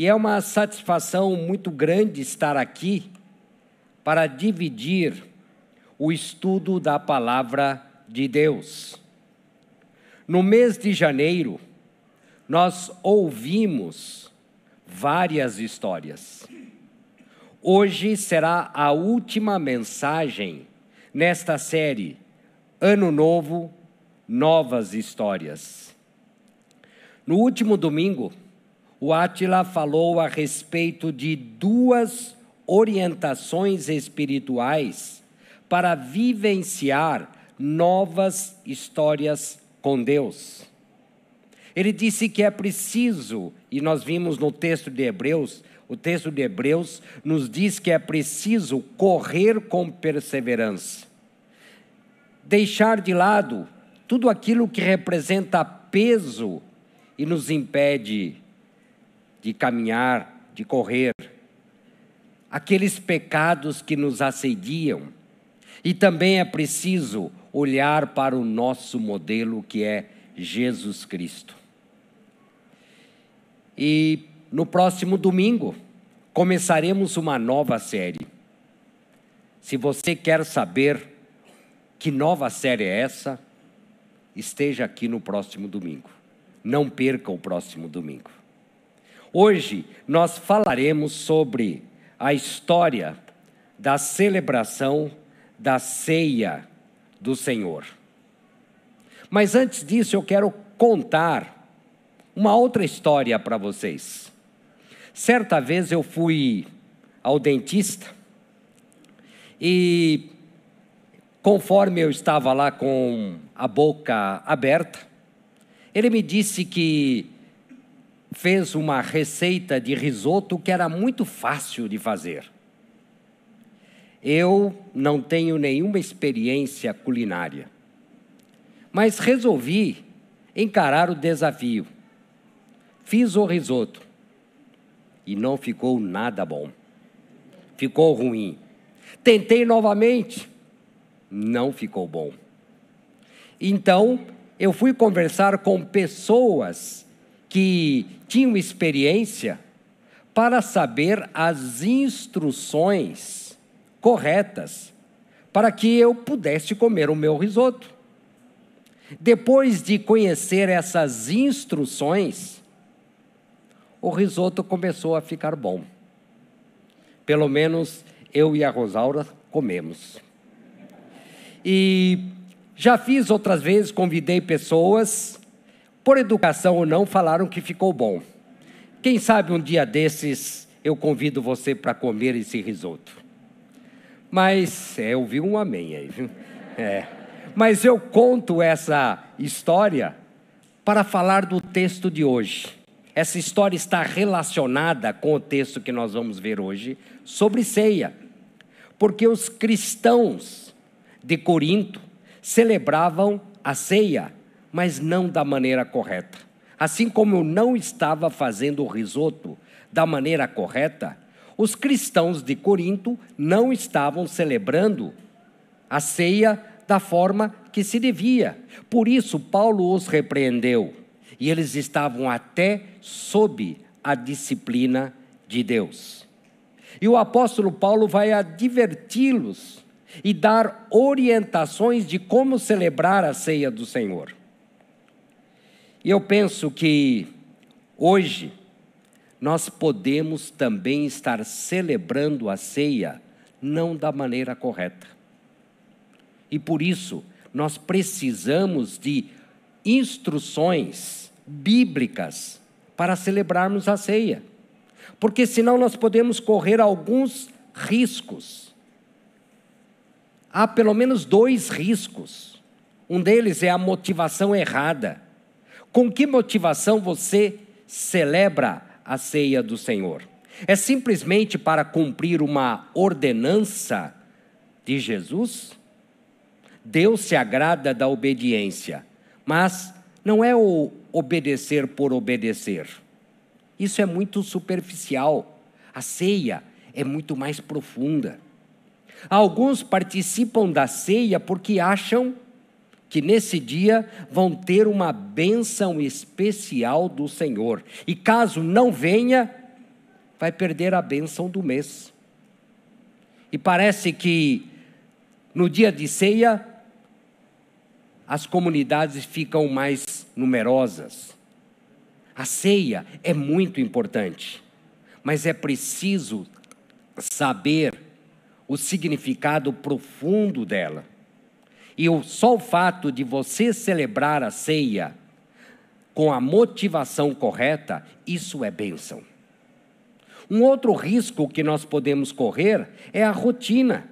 E é uma satisfação muito grande estar aqui para dividir o estudo da palavra de Deus. No mês de janeiro, nós ouvimos várias histórias. Hoje será a última mensagem nesta série Ano Novo, Novas Histórias. No último domingo, o Átila falou a respeito de duas orientações espirituais para vivenciar novas histórias com Deus. Ele disse que é preciso, e nós vimos no texto de Hebreus, o texto de Hebreus nos diz que é preciso correr com perseverança. Deixar de lado tudo aquilo que representa peso e nos impede de caminhar, de correr. Aqueles pecados que nos assediam. E também é preciso olhar para o nosso modelo que é Jesus Cristo. E no próximo domingo, começaremos uma nova série. Se você quer saber que nova série é essa, esteja aqui no próximo domingo. Não perca o próximo domingo. Hoje nós falaremos sobre a história da celebração da ceia do Senhor. Mas antes disso, eu quero contar uma outra história para vocês. Certa vez eu fui ao dentista e, conforme eu estava lá com a boca aberta, ele me disse que fez uma receita de risoto que era muito fácil de fazer. Eu não tenho nenhuma experiência culinária, mas resolvi encarar o desafio. Fiz o risoto e não ficou nada bom. Ficou ruim. Tentei novamente, não ficou bom. Então, eu fui conversar com pessoas que tinham experiência para saber as instruções corretas para que eu pudesse comer o meu risoto. Depois de conhecer essas instruções, o risoto começou a ficar bom. Pelo menos eu e a Rosaura comemos. E já fiz outras vezes, convidei pessoas, por educação ou não, falaram que ficou bom. Quem sabe um dia desses eu convido você para comer esse risoto. Mas é, eu vi um amém aí. É. Mas eu conto essa história para falar do texto de hoje. Essa história está relacionada com o texto que nós vamos ver hoje sobre ceia. Porque os cristãos de Corinto celebravam a ceia, mas não da maneira correta. Assim como eu não estava fazendo o risoto da maneira correta, os cristãos de Corinto não estavam celebrando a ceia da forma que se devia. Por isso, Paulo os repreendeu e eles estavam até sob a disciplina de Deus. E o apóstolo Paulo vai adverti-los e dar orientações de como celebrar a ceia do Senhor. E eu penso que hoje nós podemos também estar celebrando a ceia não da maneira correta. E por isso nós precisamos de instruções bíblicas para celebrarmos a ceia. Porque senão nós podemos correr alguns riscos. Há pelo menos dois riscos. Um deles é a motivação errada. Com que motivação você celebra a ceia do Senhor? É simplesmente para cumprir uma ordenança de Jesus? Deus se agrada da obediência, mas não é o obedecer por obedecer. Isso é muito superficial. A ceia é muito mais profunda. Alguns participam da ceia porque acham que nesse dia vão ter uma bênção especial do Senhor. E caso não venha, vai perder a bênção do mês. E parece que no dia de ceia, as comunidades ficam mais numerosas. A ceia é muito importante, mas é preciso saber o significado profundo dela. E só o fato de você celebrar a ceia com a motivação correta, isso é bênção. Um outro risco que nós podemos correr é a rotina.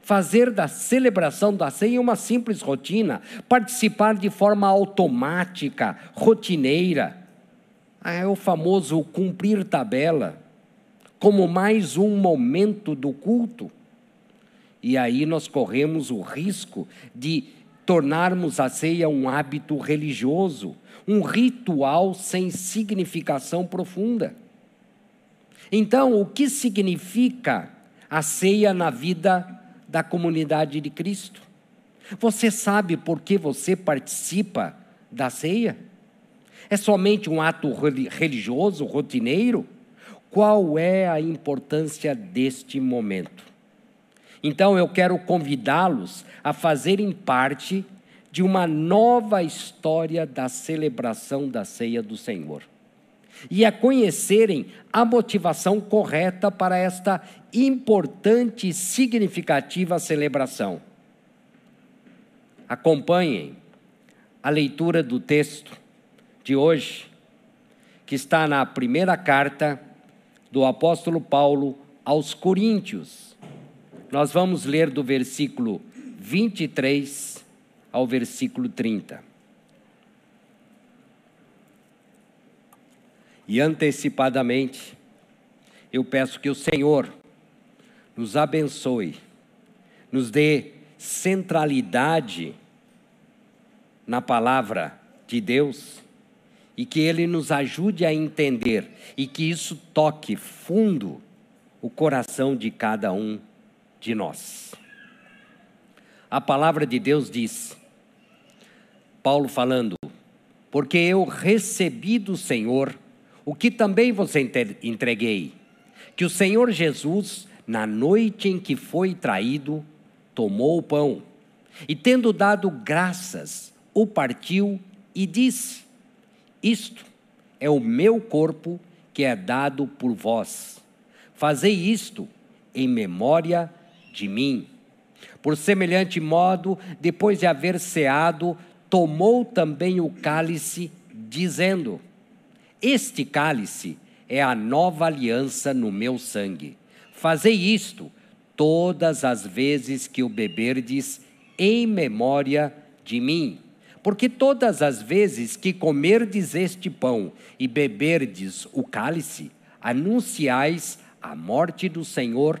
Fazer da celebração da ceia uma simples rotina, participar de forma automática, rotineira. Ah, é o famoso cumprir tabela, como mais um momento do culto. E aí nós corremos o risco de tornarmos a ceia um hábito religioso, um ritual sem significação profunda. Então, o que significa a ceia na vida da comunidade de Cristo? Você sabe por que você participa da ceia? É somente um ato religioso, rotineiro? Qual é a importância deste momento? Então eu quero convidá-los a fazerem parte de uma nova história da celebração da ceia do Senhor e a conhecerem a motivação correta para esta importante e significativa celebração. Acompanhem a leitura do texto de hoje, que está na primeira carta do apóstolo Paulo aos Coríntios. Nós vamos ler do versículo 23 ao versículo 30. E antecipadamente, eu peço que o Senhor nos abençoe, nos dê centralidade na palavra de Deus e que Ele nos ajude a entender e que isso toque fundo o coração de cada um de nós. A palavra de Deus diz, Paulo falando, porque eu recebi do Senhor o que também vos entreguei, que o Senhor Jesus, na noite em que foi traído, tomou o pão e, tendo dado graças, o partiu e disse: Isto é o meu corpo que é dado por vós. Fazei isto em memória de mim. Por semelhante modo, depois de haver ceado, tomou também o cálice, dizendo: este cálice é a nova aliança no meu sangue. Fazei isto todas as vezes que o beberdes em memória de mim. Porque todas as vezes que comerdes este pão e beberdes o cálice, anunciais a morte do Senhor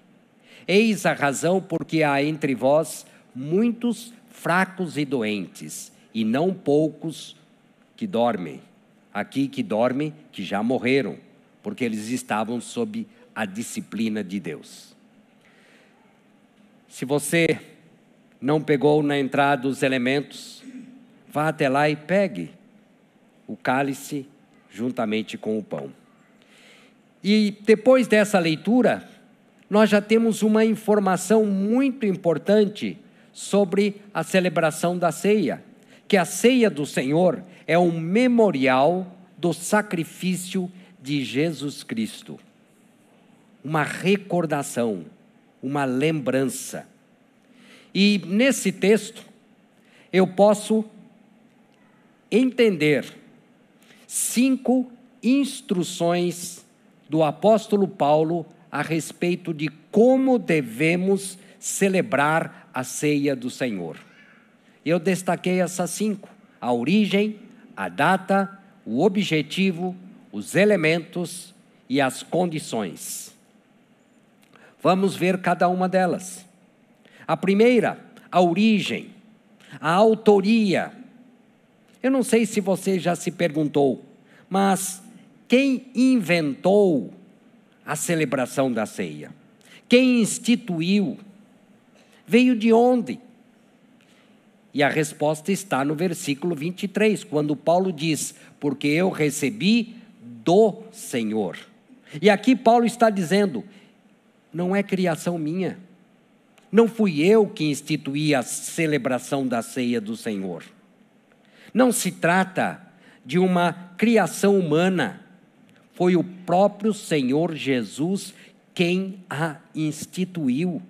Eis a razão porque há entre vós muitos fracos e doentes, e não poucos que dormem. Aqui que dormem, que já morreram, porque eles estavam sob a disciplina de Deus. Se você não pegou na entrada os elementos, vá até lá e pegue o cálice juntamente com o pão. E depois dessa leitura, nós já temos uma informação muito importante sobre a celebração da ceia, que a ceia do Senhor é um memorial do sacrifício de Jesus Cristo. Uma recordação, uma lembrança. E nesse texto, eu posso entender cinco instruções do apóstolo Paulo a respeito de como devemos celebrar a ceia do Senhor. Eu destaquei essas cinco: a origem, a data, o objetivo, os elementos e as condições. Vamos ver cada uma delas. A primeira, a origem, a autoria. Eu não sei se você já se perguntou, mas quem inventou a celebração da ceia? Quem instituiu? Veio de onde? E a resposta está no versículo 23, quando Paulo diz: Porque eu recebi do Senhor. E aqui Paulo está dizendo: não é criação minha. Não fui eu que instituí a celebração da ceia do Senhor. Não se trata de uma criação humana. Foi o próprio Senhor Jesus quem a instituiu.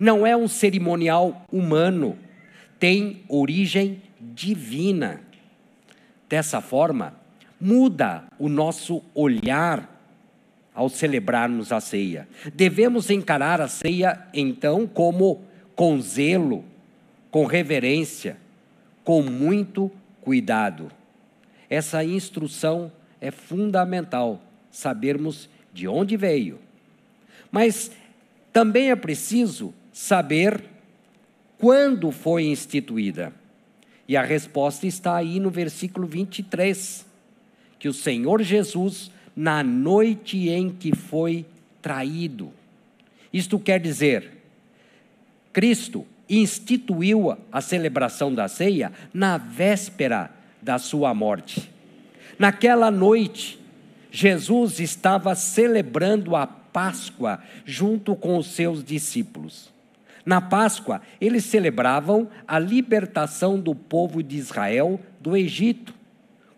Não é um cerimonial humano, tem origem divina. Dessa forma, muda o nosso olhar ao celebrarmos a ceia. Devemos encarar a ceia, então, como com zelo, com reverência, com muito cuidado. Essa instrução é fundamental, sabermos de onde veio. Mas também é preciso saber quando foi instituída. E a resposta está aí no versículo 23, que o Senhor Jesus na noite em que foi traído. Isto quer dizer, Cristo instituiu a celebração da ceia na véspera da sua morte. Naquela noite, Jesus estava celebrando a Páscoa junto com os seus discípulos. Na Páscoa, eles celebravam a libertação do povo de Israel do Egito.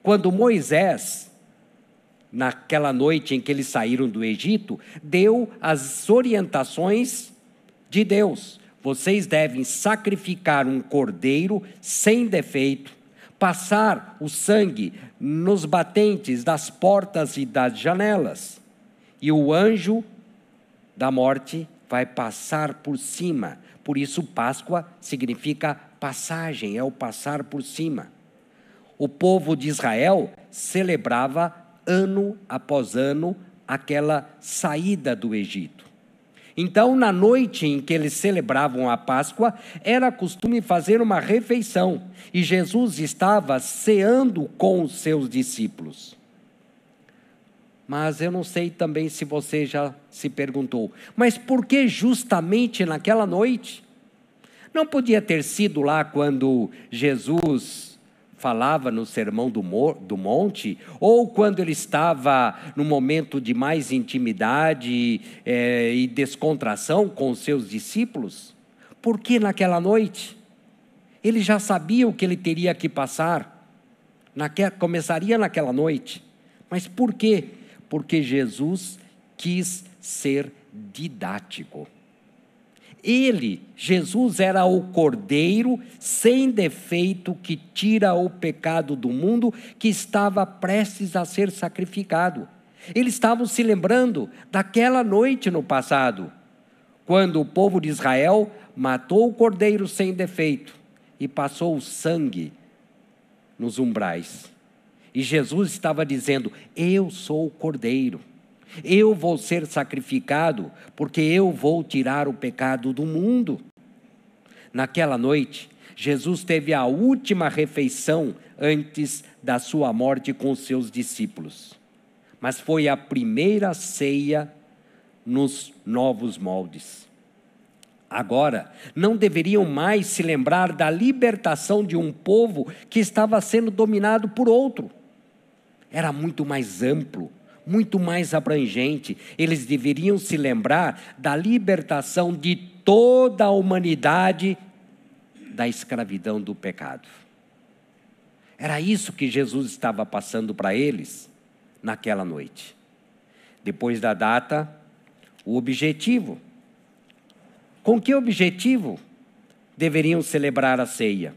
Quando Moisés naquela noite em que eles saíram do Egito, deu as orientações de Deus. Vocês devem sacrificar um cordeiro sem defeito, passar o sangue nos batentes das portas e das janelas, e o anjo da morte vai passar por cima. Por isso, Páscoa significa passagem, é o passar por cima. O povo de Israel celebrava ano após ano, aquela saída do Egito. Então, na noite em que eles celebravam a Páscoa, era costume fazer uma refeição, e Jesus estava ceando com os seus discípulos. Mas eu não sei também se você já se perguntou, mas por que justamente naquela noite? Não podia ter sido lá quando Jesus falava no Sermão do, Monte, ou quando ele estava no momento de mais intimidade é, e descontração com os seus discípulos? Por que naquela noite? Ele já sabia o que ele teria que passar, naque, começaria naquela noite. Mas por quê? Porque Jesus quis ser didático. Ele, Jesus, era o cordeiro sem defeito que tira o pecado do mundo, que estava prestes a ser sacrificado. Eles estavam se lembrando daquela noite no passado, quando o povo de Israel matou o cordeiro sem defeito e passou o sangue nos umbrais. E Jesus estava dizendo: Eu sou o cordeiro. Eu vou ser sacrificado, porque eu vou tirar o pecado do mundo. Naquela noite, Jesus teve a última refeição antes da sua morte com seus discípulos. Mas foi a primeira ceia nos novos moldes. Agora, não deveriam mais se lembrar da libertação de um povo que estava sendo dominado por outro. Era muito mais amplo, muito mais abrangente. Eles deveriam se lembrar da libertação de toda a humanidade da escravidão do pecado. Era isso que Jesus estava passando para eles naquela noite. Depois da data, o objetivo. Com que objetivo deveriam celebrar a ceia?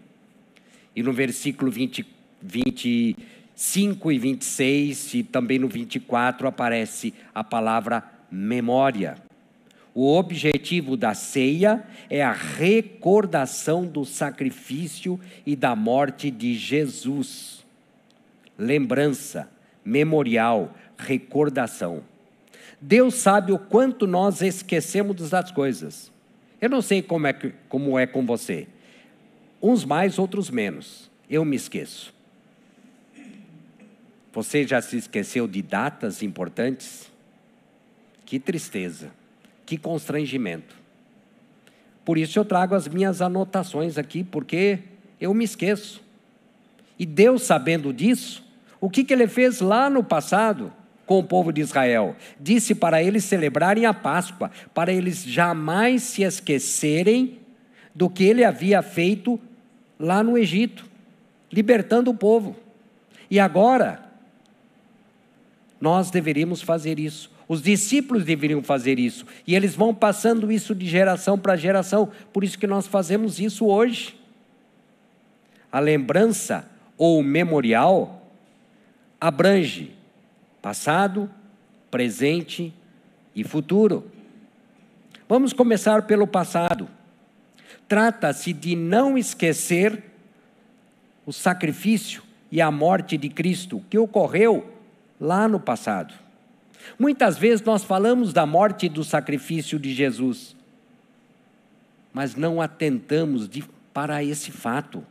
E no versículo 20, 20 5 e 26 e também no 24 aparece a palavra memória. O objetivo da ceia é a recordação do sacrifício e da morte de Jesus. Lembrança, memorial, recordação. Deus sabe o quanto nós esquecemos das coisas. Eu não sei como é, como é com você. Uns mais, outros menos. Eu me esqueço. Você já se esqueceu de datas importantes? Que tristeza, que constrangimento. Por isso eu trago as minhas anotações aqui, porque eu me esqueço. E Deus, sabendo disso, o que, que ele fez lá no passado com o povo de Israel? Disse para eles celebrarem a Páscoa, para eles jamais se esquecerem do que ele havia feito lá no Egito, libertando o povo. E agora, nós deveríamos fazer isso. Os discípulos deveriam fazer isso. E eles vão passando isso de geração para geração. Por isso que nós fazemos isso hoje. A lembrança ou memorial abrange passado, presente e futuro. Vamos começar pelo passado. Trata-se de não esquecer o sacrifício e a morte de Cristo que ocorreu lá no passado. Muitas vezes nós falamos da morte e do sacrifício de Jesus, mas não atentamos de, para esse fato.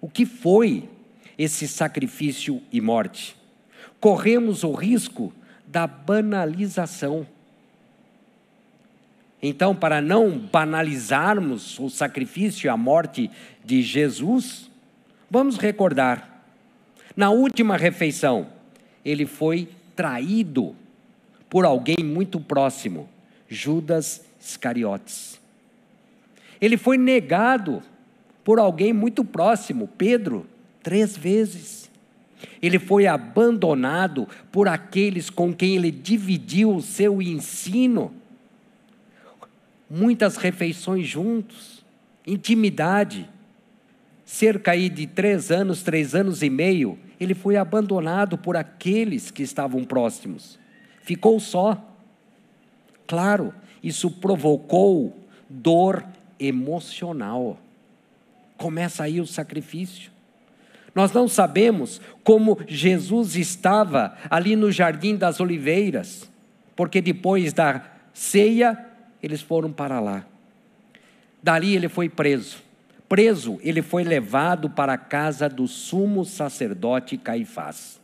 O que foi esse sacrifício e morte? Corremos o risco da banalização. Então, para não banalizarmos o sacrifício e a morte de Jesus, vamos recordar. Na última refeição, ele foi traído por alguém muito próximo, Judas Iscariotes. Ele foi negado por alguém muito próximo, Pedro, três vezes. Ele foi abandonado por aqueles com quem ele dividiu o seu ensino. Muitas refeições juntos, intimidade. Cerca aí de três anos, três anos e meio, ele foi abandonado por aqueles que estavam próximos. Ficou só. Claro, isso provocou dor emocional. Começa aí o sacrifício. Nós não sabemos como Jesus estava ali no Jardim das Oliveiras, porque depois da ceia, eles foram para lá. Dali ele foi preso. Preso, ele foi levado para a casa do sumo sacerdote Caifás.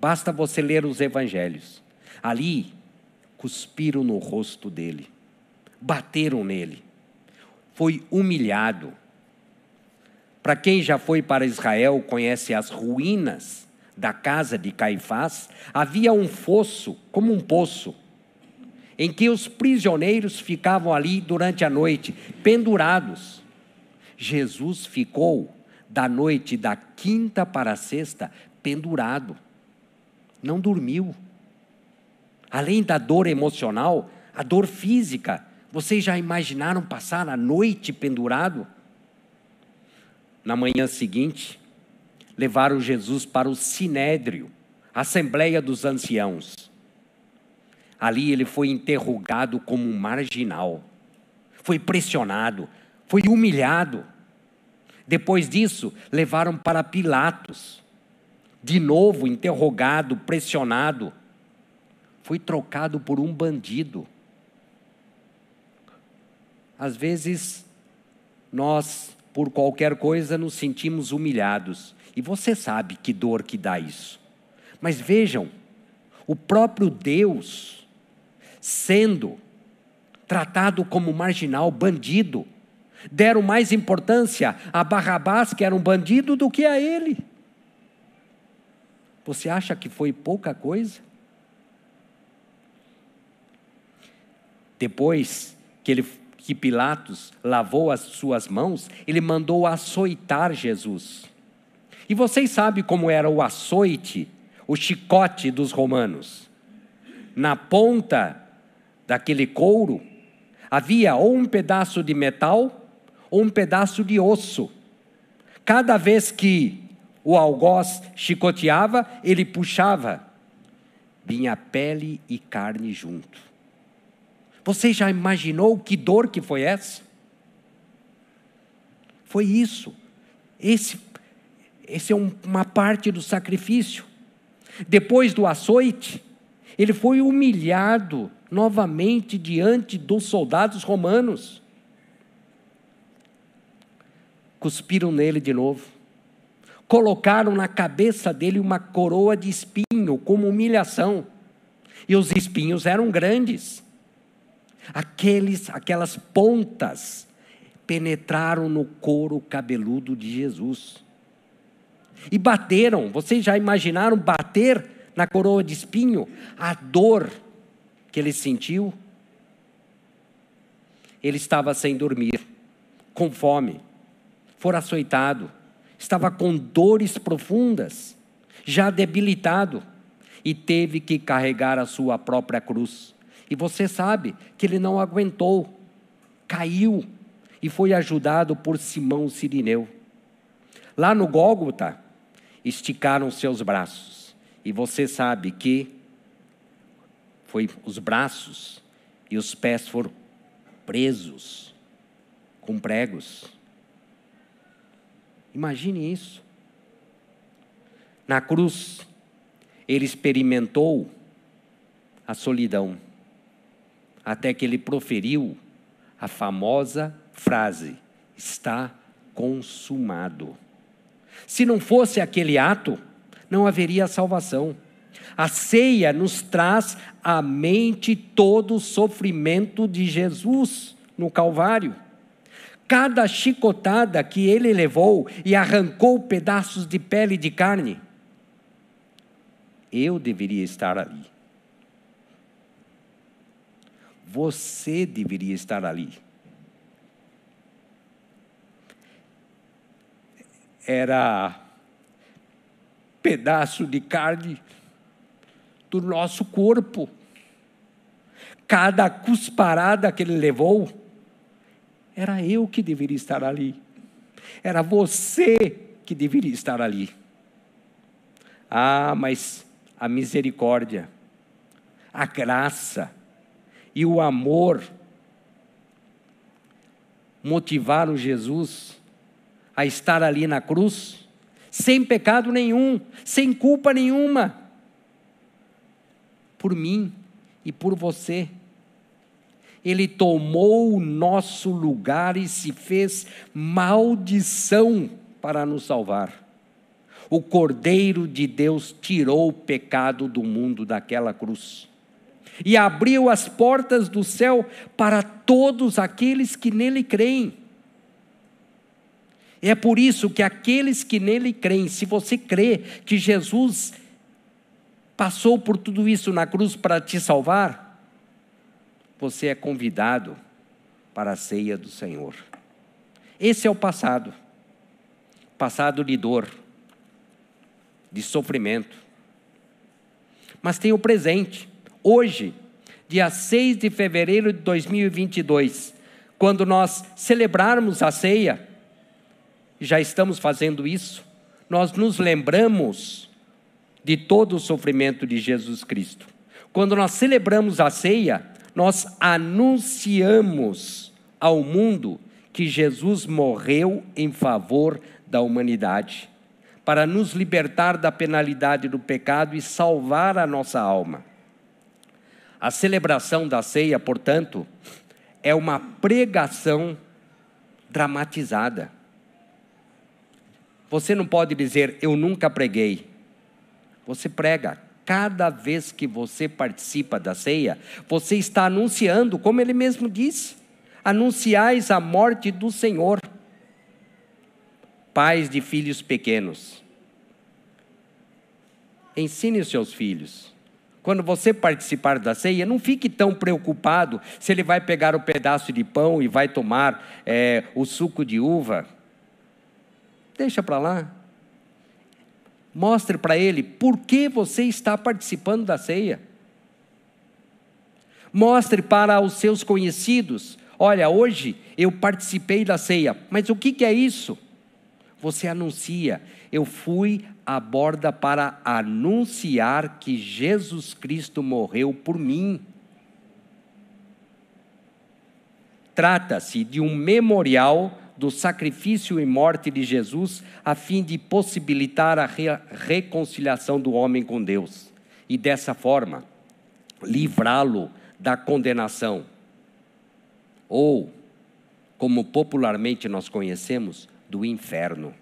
Basta você ler os evangelhos. Ali, cuspiram no rosto dele, bateram nele, foi humilhado. Para quem já foi para Israel, conhece as ruínas da casa de Caifás, havia um fosso, como um poço, em que os prisioneiros ficavam ali durante a noite, pendurados Jesus ficou da noite da quinta para a sexta pendurado, não dormiu. Além da dor emocional, a dor física. Vocês já imaginaram passar a noite pendurado? Na manhã seguinte, levaram Jesus para o sinédrio, Assembleia dos Anciãos. Ali ele foi interrogado como um marginal, foi pressionado, foi humilhado. Depois disso, levaram para Pilatos. De novo, interrogado, pressionado. Foi trocado por um bandido. Às vezes, nós, por qualquer coisa, nos sentimos humilhados. E você sabe que dor que dá isso. Mas vejam, o próprio Deus, sendo tratado como marginal, bandido, deram mais importância a Barrabás, que era um bandido, do que a ele. Você acha que foi pouca coisa? Depois que, ele, que Pilatos lavou as suas mãos, ele mandou açoitar Jesus. E vocês sabem como era o açoite, o chicote dos romanos. Na ponta daquele couro havia ou um pedaço de metal ou um pedaço de osso. Cada vez que o algoz chicoteava, ele puxava, vinha pele e carne junto. Você já imaginou que dor que foi essa? Foi isso. Esse, esse é um, uma parte do sacrifício. Depois do açoite, Ele foi humilhado novamente diante dos soldados romanos. Cuspiram nele de novo. Colocaram na cabeça dele uma coroa de espinho como humilhação. E os espinhos eram grandes. Aqueles, aquelas pontas penetraram no couro cabeludo de Jesus. E bateram, vocês já imaginaram bater na coroa de espinho? A dor que ele sentiu? Ele estava sem dormir, com fome, fora açoitado, estava com dores profundas, já debilitado, e teve que carregar a sua própria cruz. E você sabe que ele não aguentou, caiu e foi ajudado por Simão Sirineu. Lá no Gólgota, esticaram seus braços. E você sabe que foi os braços e os pés foram presos com pregos. Imagine isso. Na cruz, ele experimentou a solidão, até que ele proferiu a famosa frase: está consumado. Se não fosse aquele ato, não haveria salvação. A ceia nos traz à mente todo o sofrimento de Jesus no Calvário. Cada chicotada que ele levou e arrancou pedaços de pele e de carne, eu deveria estar ali. Você deveria estar ali. Era pedaço de carne do nosso corpo. Cada cusparada que ele levou, era eu que deveria estar ali. Era você que deveria estar ali. Ah, mas a misericórdia, a graça e o amor motivaram Jesus a estar ali na cruz, sem pecado nenhum, sem culpa nenhuma por mim e por você. Ele tomou o nosso lugar e se fez maldição para nos salvar. O Cordeiro de Deus tirou o pecado do mundo daquela cruz e abriu as portas do céu para todos aqueles que nele creem. É por isso que aqueles que nele creem, se você crê que Jesus passou por tudo isso na cruz para te salvar, você é convidado para a ceia do Senhor. Esse é o passado. Passado de dor, de sofrimento. Mas tem o presente. Hoje, dia 6 de fevereiro de 2022, quando nós celebrarmos a ceia, já estamos fazendo isso, nós nos lembramos de todo o sofrimento de Jesus Cristo. Quando nós celebramos a ceia, nós anunciamos ao mundo que Jesus morreu em favor da humanidade, para nos libertar da penalidade do pecado e salvar a nossa alma. A celebração da ceia, portanto, é uma pregação dramatizada. Você não pode dizer, eu nunca preguei. Você prega. Cada vez que você participa da ceia, você está anunciando, como ele mesmo disse: anunciais a morte do Senhor. Pais de filhos pequenos, ensine os seus filhos. Quando você participar da ceia, não fique tão preocupado se ele vai pegar o pedaço de pão e vai tomar é, o suco de uva. Deixa para lá. Mostre para ele por que você está participando da ceia. Mostre para os seus conhecidos: olha, hoje eu participei da ceia, mas o que, que é isso? Você anuncia: eu fui à borda para anunciar que Jesus Cristo morreu por mim. Trata-se de um memorial do sacrifício e morte de Jesus, a fim de possibilitar a re reconciliação do homem com Deus. E dessa forma, livrá-lo da condenação. Ou, como popularmente nós conhecemos, do inferno.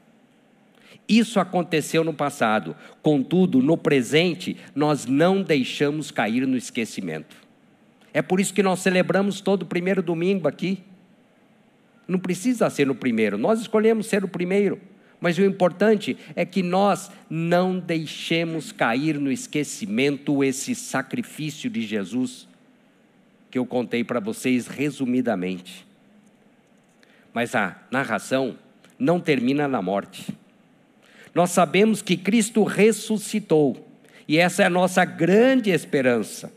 Isso aconteceu no passado, contudo, no presente, nós não deixamos cair no esquecimento. É por isso que nós celebramos todo o primeiro domingo aqui. Não precisa ser no primeiro, nós escolhemos ser o primeiro. Mas o importante é que nós não deixemos cair no esquecimento esse sacrifício de Jesus que eu contei para vocês resumidamente. Mas a narração não termina na morte. Nós sabemos que Cristo ressuscitou, e essa é a nossa grande esperança.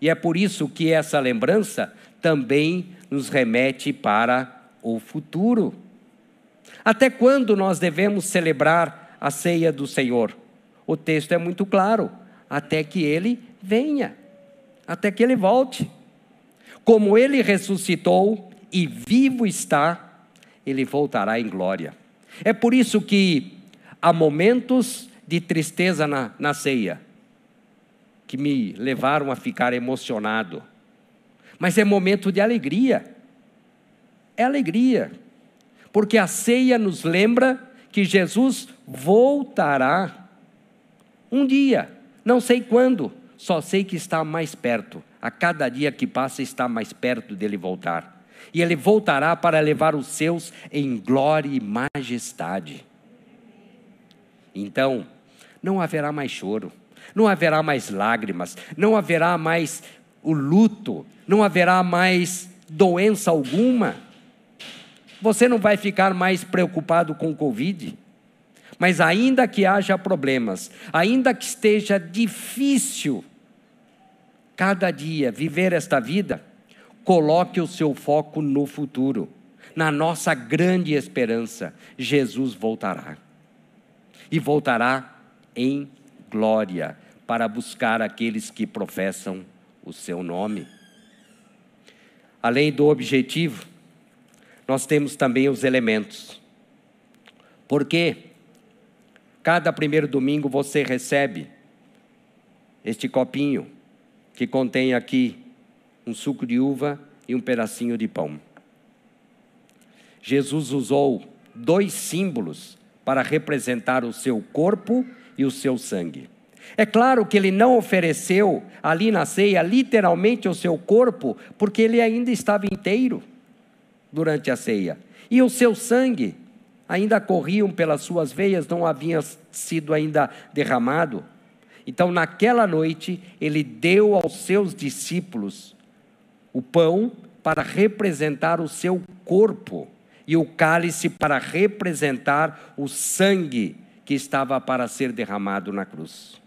E é por isso que essa lembrança também nos remete para o futuro. Até quando nós devemos celebrar a ceia do Senhor? O texto é muito claro: até que ele venha, até que ele volte. Como ele ressuscitou e vivo está, ele voltará em glória. É por isso que há momentos de tristeza na, na ceia, que me levaram a ficar emocionado. Mas é momento de alegria. É alegria. Porque a ceia nos lembra que Jesus voltará um dia, não sei quando, só sei que está mais perto. A cada dia que passa está mais perto dele voltar. E ele voltará para levar os seus em glória e majestade. Então, não haverá mais choro, não haverá mais lágrimas, não haverá mais o luto, não haverá mais doença alguma. Você não vai ficar mais preocupado com o Covid. Mas ainda que haja problemas, ainda que esteja difícil cada dia viver esta vida, coloque o seu foco no futuro, na nossa grande esperança: Jesus voltará e voltará em glória para buscar aqueles que professam o seu nome. Além do objetivo, nós temos também os elementos. Porque cada primeiro domingo você recebe este copinho que contém aqui um suco de uva e um pedacinho de pão. Jesus usou dois símbolos para representar o seu corpo e o seu sangue. É claro que ele não ofereceu ali na ceia literalmente o seu corpo, porque ele ainda estava inteiro durante a ceia. E o seu sangue ainda corriam pelas suas veias, não havia sido ainda derramado. Então, naquela noite, ele deu aos seus discípulos o pão para representar o seu corpo e o cálice para representar o sangue que estava para ser derramado na cruz.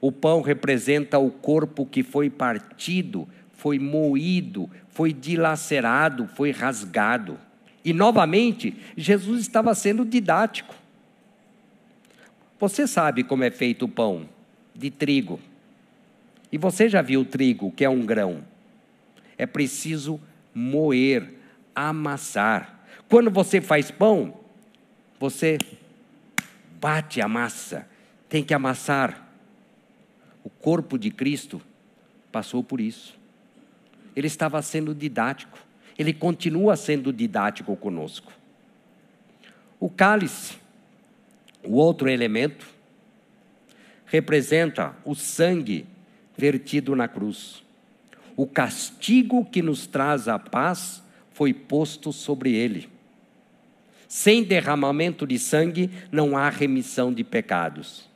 O pão representa o corpo que foi partido, foi moído, foi dilacerado, foi rasgado. E novamente, Jesus estava sendo didático. Você sabe como é feito o pão? De trigo. E você já viu o trigo, que é um grão? É preciso moer, amassar. Quando você faz pão, você bate a massa, tem que amassar. O corpo de Cristo passou por isso. Ele estava sendo didático, ele continua sendo didático conosco. O cálice, o outro elemento, representa o sangue vertido na cruz. O castigo que nos traz a paz foi posto sobre ele. Sem derramamento de sangue não há remissão de pecados.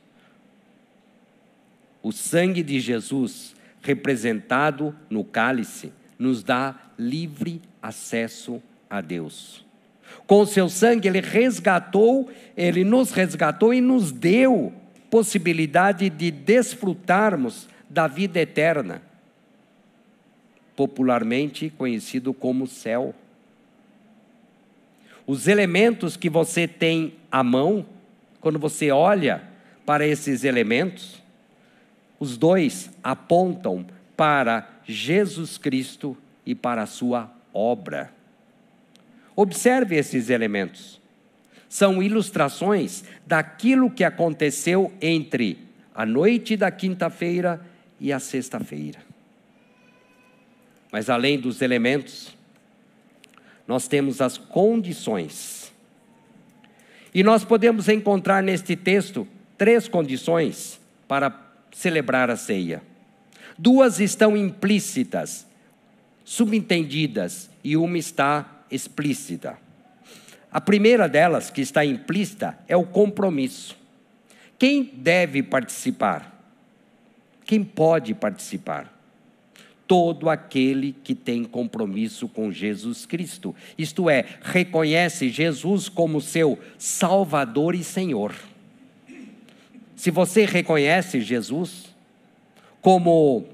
O sangue de Jesus, representado no cálice, nos dá livre acesso a Deus. Com o seu sangue, ele resgatou, ele nos resgatou e nos deu possibilidade de desfrutarmos da vida eterna, popularmente conhecido como céu. Os elementos que você tem à mão, quando você olha para esses elementos, os dois apontam para Jesus Cristo e para a sua obra. Observe esses elementos. São ilustrações daquilo que aconteceu entre a noite da quinta-feira e a sexta-feira. Mas além dos elementos, nós temos as condições. E nós podemos encontrar neste texto três condições para celebrar a ceia. Duas estão implícitas, subentendidas, e uma está explícita. A primeira delas, que está implícita, é o compromisso. Quem deve participar? Quem pode participar? Todo aquele que tem compromisso com Jesus Cristo, isto é, reconhece Jesus como seu Salvador e Senhor. Se você reconhece Jesus, como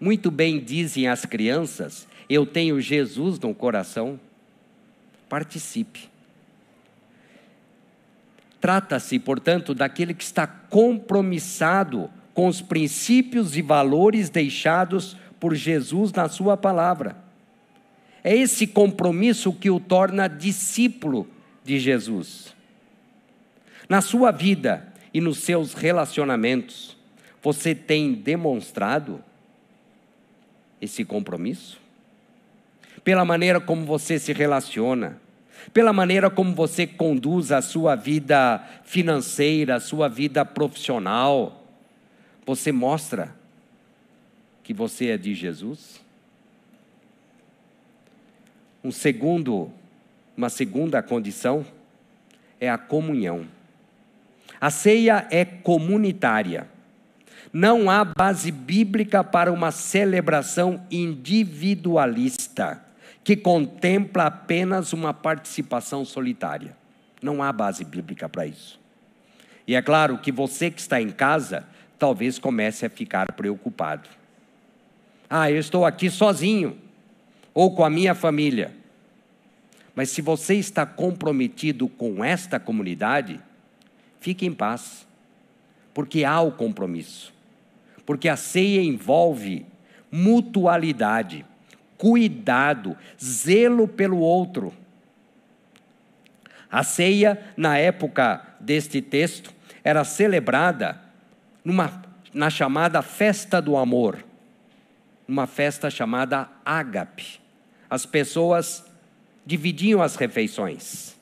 muito bem dizem as crianças, eu tenho Jesus no coração, participe. Trata-se, portanto, daquele que está compromissado com os princípios e valores deixados por Jesus na Sua palavra. É esse compromisso que o torna discípulo de Jesus. Na sua vida e nos seus relacionamentos, você tem demonstrado esse compromisso? Pela maneira como você se relaciona, pela maneira como você conduz a sua vida financeira, a sua vida profissional, você mostra que você é de Jesus? Um segundo, uma segunda condição é a comunhão. A ceia é comunitária. Não há base bíblica para uma celebração individualista que contempla apenas uma participação solitária. Não há base bíblica para isso. E é claro que você que está em casa, talvez comece a ficar preocupado. Ah, eu estou aqui sozinho, ou com a minha família. Mas se você está comprometido com esta comunidade, fique em paz, porque há o compromisso. Porque a ceia envolve mutualidade cuidado, zelo pelo outro. A ceia, na época deste texto, era celebrada numa, na chamada festa do amor, uma festa chamada ágape. As pessoas dividiam as refeições.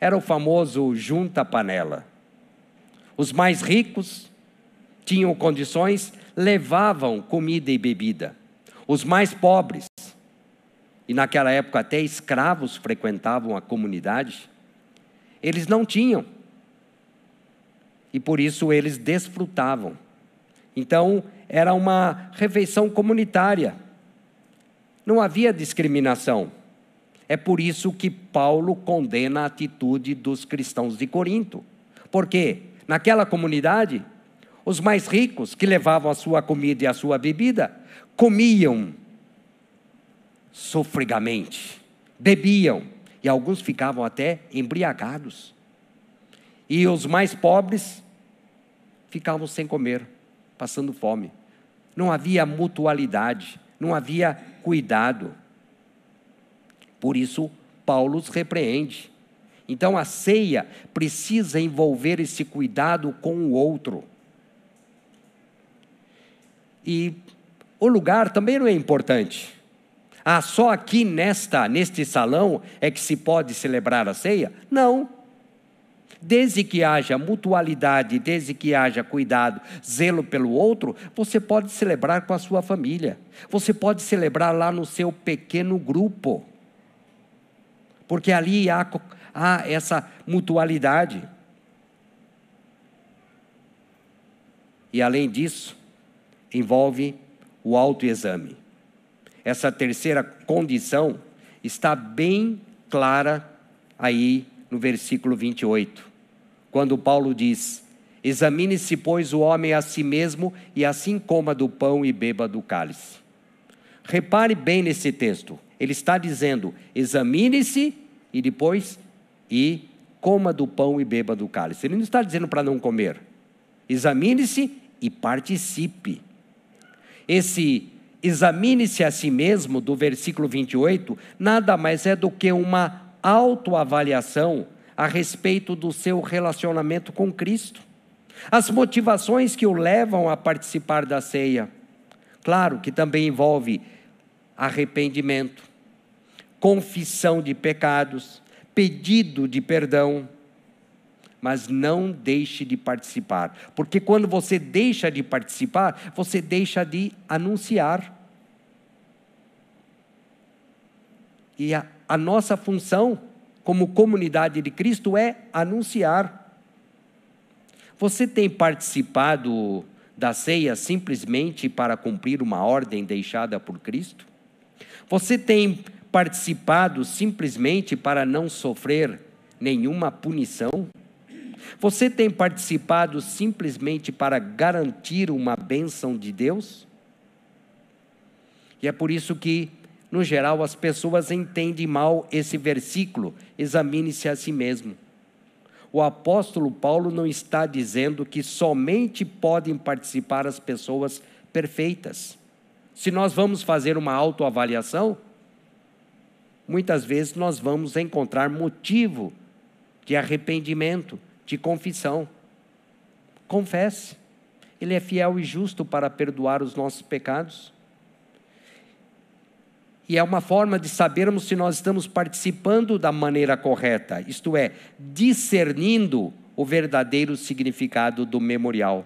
Era o famoso junta panela. Os mais ricos tinham condições, levavam comida e bebida. Os mais pobres, e naquela época até escravos frequentavam a comunidade, eles não tinham. E por isso eles desfrutavam. Então, era uma refeição comunitária. Não havia discriminação. É por isso que Paulo condena a atitude dos cristãos de Corinto. Porque naquela comunidade, os mais ricos que levavam a sua comida e a sua bebida comiam sofregamente, bebiam e alguns ficavam até embriagados. E os mais pobres ficavam sem comer, passando fome. Não havia mutualidade, não havia cuidado. Por isso, Paulo os repreende. Então, a ceia precisa envolver esse cuidado com o outro. E o lugar também não é importante. Ah, só aqui nesta, neste salão é que se pode celebrar a ceia? Não. Desde que haja mutualidade, desde que haja cuidado, zelo pelo outro, você pode celebrar com a sua família. Você pode celebrar lá no seu pequeno grupo. Porque ali há, há essa mutualidade. E além disso, envolve o autoexame. Essa terceira condição está bem clara aí no versículo 28, quando Paulo diz: Examine-se, pois, o homem a si mesmo, e assim coma do pão e beba do cálice. Repare bem nesse texto. Ele está dizendo: examine-se e depois e coma do pão e beba do cálice. Ele não está dizendo para não comer. Examine-se e participe. Esse examine-se a si mesmo, do versículo 28, nada mais é do que uma autoavaliação a respeito do seu relacionamento com Cristo. As motivações que o levam a participar da ceia. Claro que também envolve arrependimento, confissão de pecados, pedido de perdão. Mas não deixe de participar, porque quando você deixa de participar, você deixa de anunciar. E a, a nossa função como comunidade de Cristo é anunciar. Você tem participado da ceia simplesmente para cumprir uma ordem deixada por Cristo? Você tem participado simplesmente para não sofrer nenhuma punição? Você tem participado simplesmente para garantir uma bênção de Deus? E é por isso que, no geral, as pessoas entendem mal esse versículo: examine-se a si mesmo. O apóstolo Paulo não está dizendo que somente podem participar as pessoas perfeitas. Se nós vamos fazer uma autoavaliação, muitas vezes nós vamos encontrar motivo de arrependimento, de confissão. Confesse. Ele é fiel e justo para perdoar os nossos pecados. E é uma forma de sabermos se nós estamos participando da maneira correta, isto é, discernindo o verdadeiro significado do memorial.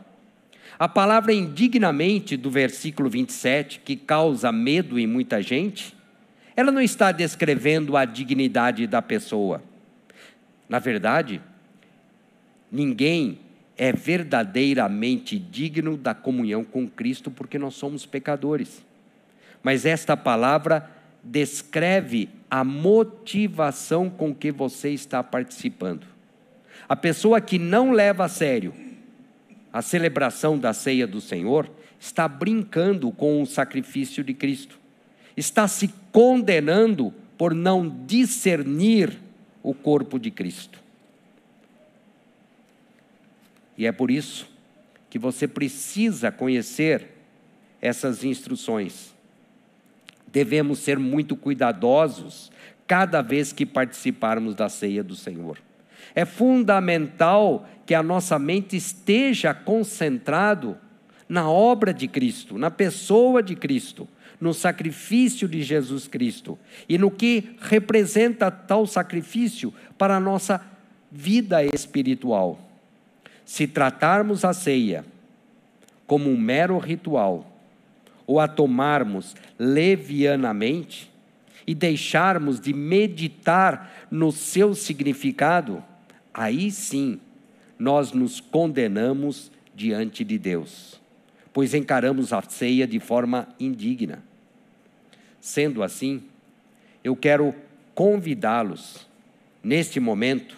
A palavra indignamente do versículo 27, que causa medo em muita gente, ela não está descrevendo a dignidade da pessoa. Na verdade, ninguém é verdadeiramente digno da comunhão com Cristo porque nós somos pecadores mas esta palavra descreve a motivação com que você está participando. A pessoa que não leva a sério a celebração da ceia do Senhor está brincando com o sacrifício de Cristo, está se condenando por não discernir o corpo de Cristo. E é por isso que você precisa conhecer essas instruções devemos ser muito cuidadosos cada vez que participarmos da ceia do Senhor. É fundamental que a nossa mente esteja concentrado na obra de Cristo, na pessoa de Cristo, no sacrifício de Jesus Cristo e no que representa tal sacrifício para a nossa vida espiritual. Se tratarmos a ceia como um mero ritual, ou a tomarmos levianamente e deixarmos de meditar no seu significado, aí sim nós nos condenamos diante de Deus, pois encaramos a ceia de forma indigna. Sendo assim, eu quero convidá-los, neste momento,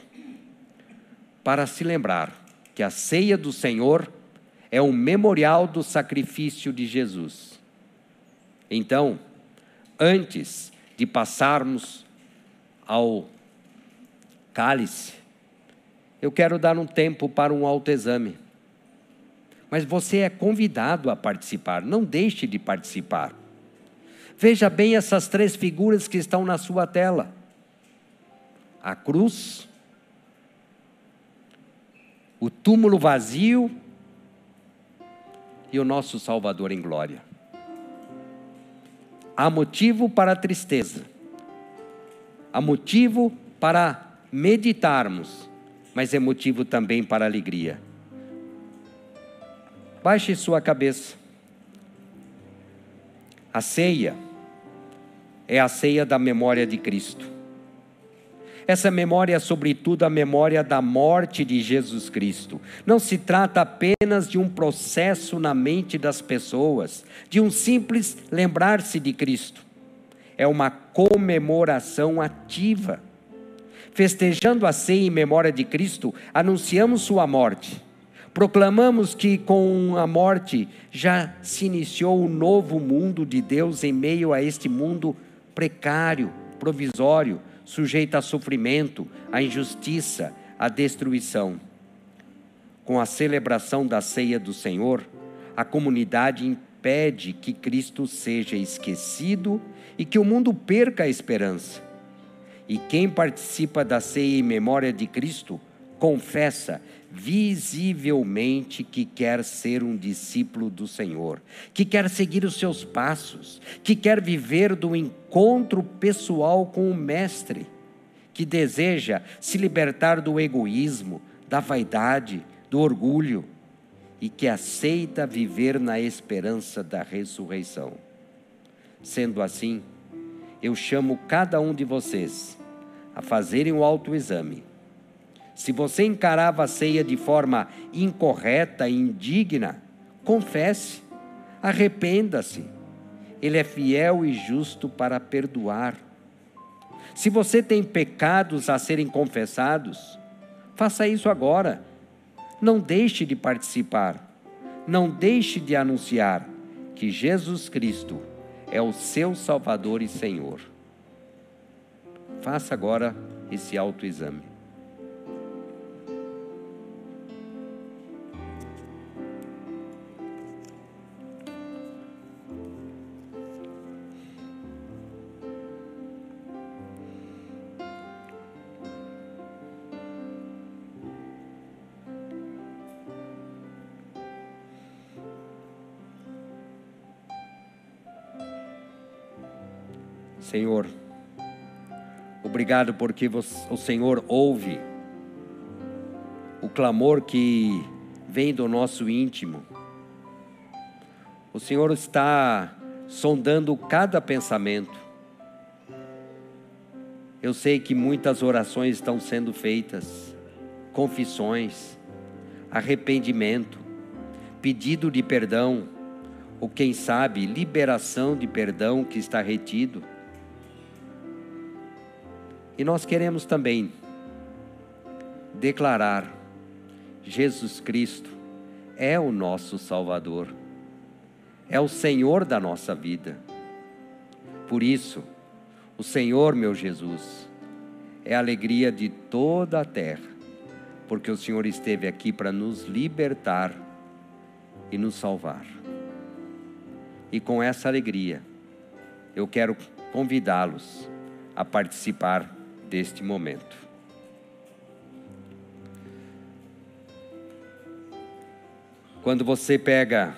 para se lembrar que a ceia do Senhor é um memorial do sacrifício de Jesus então, antes de passarmos ao cálice, eu quero dar um tempo para um autoexame. Mas você é convidado a participar, não deixe de participar. Veja bem essas três figuras que estão na sua tela: a cruz, o túmulo vazio e o nosso Salvador em glória. Há motivo para tristeza, há motivo para meditarmos, mas é motivo também para alegria. Baixe sua cabeça. A ceia é a ceia da memória de Cristo. Essa memória é, sobretudo, a memória da morte de Jesus Cristo. Não se trata apenas de um processo na mente das pessoas, de um simples lembrar-se de Cristo. É uma comemoração ativa. Festejando a ceia em memória de Cristo, anunciamos sua morte. Proclamamos que com a morte já se iniciou o novo mundo de Deus em meio a este mundo precário, provisório, sujeita a sofrimento, a injustiça, a destruição. Com a celebração da ceia do Senhor, a comunidade impede que Cristo seja esquecido e que o mundo perca a esperança. E quem participa da ceia em memória de Cristo confessa visivelmente que quer ser um discípulo do Senhor, que quer seguir os seus passos, que quer viver do encontro pessoal com o Mestre, que deseja se libertar do egoísmo, da vaidade, do orgulho e que aceita viver na esperança da ressurreição. Sendo assim, eu chamo cada um de vocês a fazerem o autoexame se você encarava a ceia de forma incorreta e indigna, confesse, arrependa-se. Ele é fiel e justo para perdoar. Se você tem pecados a serem confessados, faça isso agora. Não deixe de participar. Não deixe de anunciar que Jesus Cristo é o seu Salvador e Senhor. Faça agora esse autoexame. Senhor, obrigado porque o Senhor ouve o clamor que vem do nosso íntimo. O Senhor está sondando cada pensamento. Eu sei que muitas orações estão sendo feitas, confissões, arrependimento, pedido de perdão, ou quem sabe, liberação de perdão que está retido. E nós queremos também declarar: Jesus Cristo é o nosso Salvador, é o Senhor da nossa vida. Por isso, o Senhor, meu Jesus, é a alegria de toda a terra, porque o Senhor esteve aqui para nos libertar e nos salvar. E com essa alegria, eu quero convidá-los a participar deste momento. Quando você pega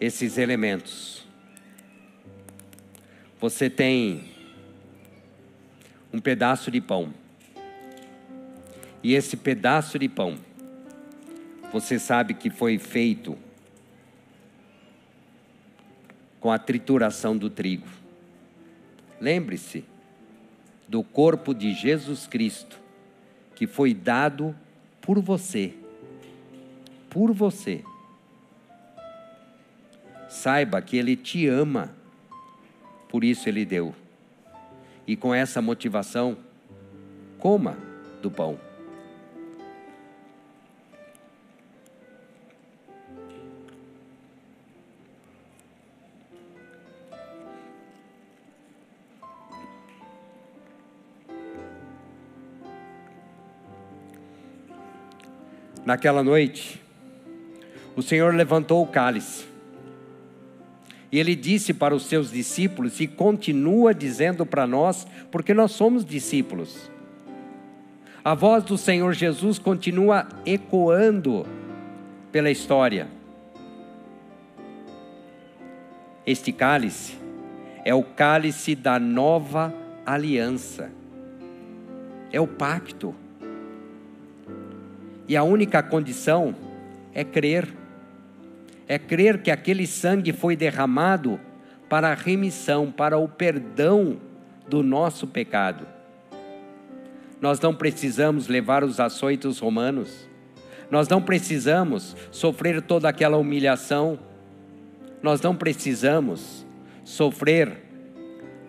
esses elementos, você tem um pedaço de pão. E esse pedaço de pão, você sabe que foi feito com a trituração do trigo. Lembre-se, do corpo de Jesus Cristo, que foi dado por você. Por você. Saiba que Ele te ama, por isso Ele deu. E com essa motivação, coma do pão. Naquela noite, o Senhor levantou o cálice. E ele disse para os seus discípulos, e continua dizendo para nós, porque nós somos discípulos. A voz do Senhor Jesus continua ecoando pela história. Este cálice é o cálice da nova aliança, é o pacto e a única condição é crer. É crer que aquele sangue foi derramado para a remissão, para o perdão do nosso pecado. Nós não precisamos levar os açoitos romanos. Nós não precisamos sofrer toda aquela humilhação. Nós não precisamos sofrer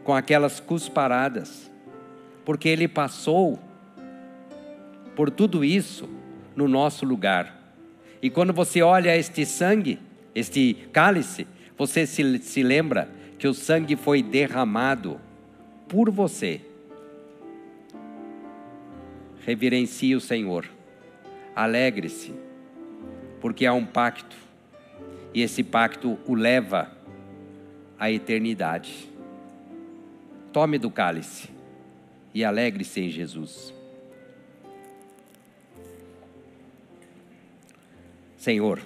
com aquelas cusparadas. Porque ele passou por tudo isso no nosso lugar. E quando você olha este sangue, este cálice, você se, se lembra que o sangue foi derramado por você. Reverencie o Senhor, alegre-se, porque há um pacto, e esse pacto o leva à eternidade. Tome do cálice e alegre-se em Jesus. Senhor,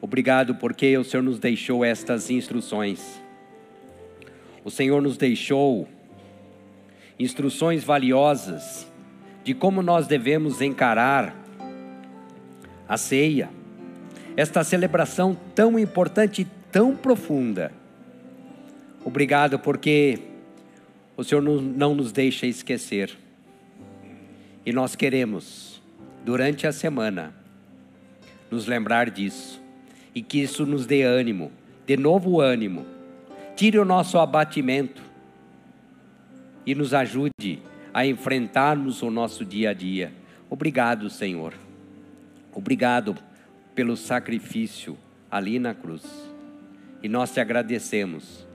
obrigado porque o Senhor nos deixou estas instruções. O Senhor nos deixou instruções valiosas de como nós devemos encarar a ceia, esta celebração tão importante e tão profunda. Obrigado porque o Senhor não nos deixa esquecer. E nós queremos, durante a semana, nos lembrar disso e que isso nos dê ânimo, de novo ânimo, tire o nosso abatimento e nos ajude a enfrentarmos o nosso dia a dia. Obrigado, Senhor. Obrigado pelo sacrifício ali na cruz. E nós te agradecemos,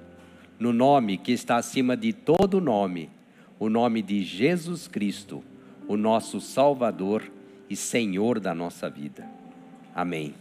no nome que está acima de todo nome, o nome de Jesus Cristo, o nosso Salvador e Senhor da nossa vida. Amém.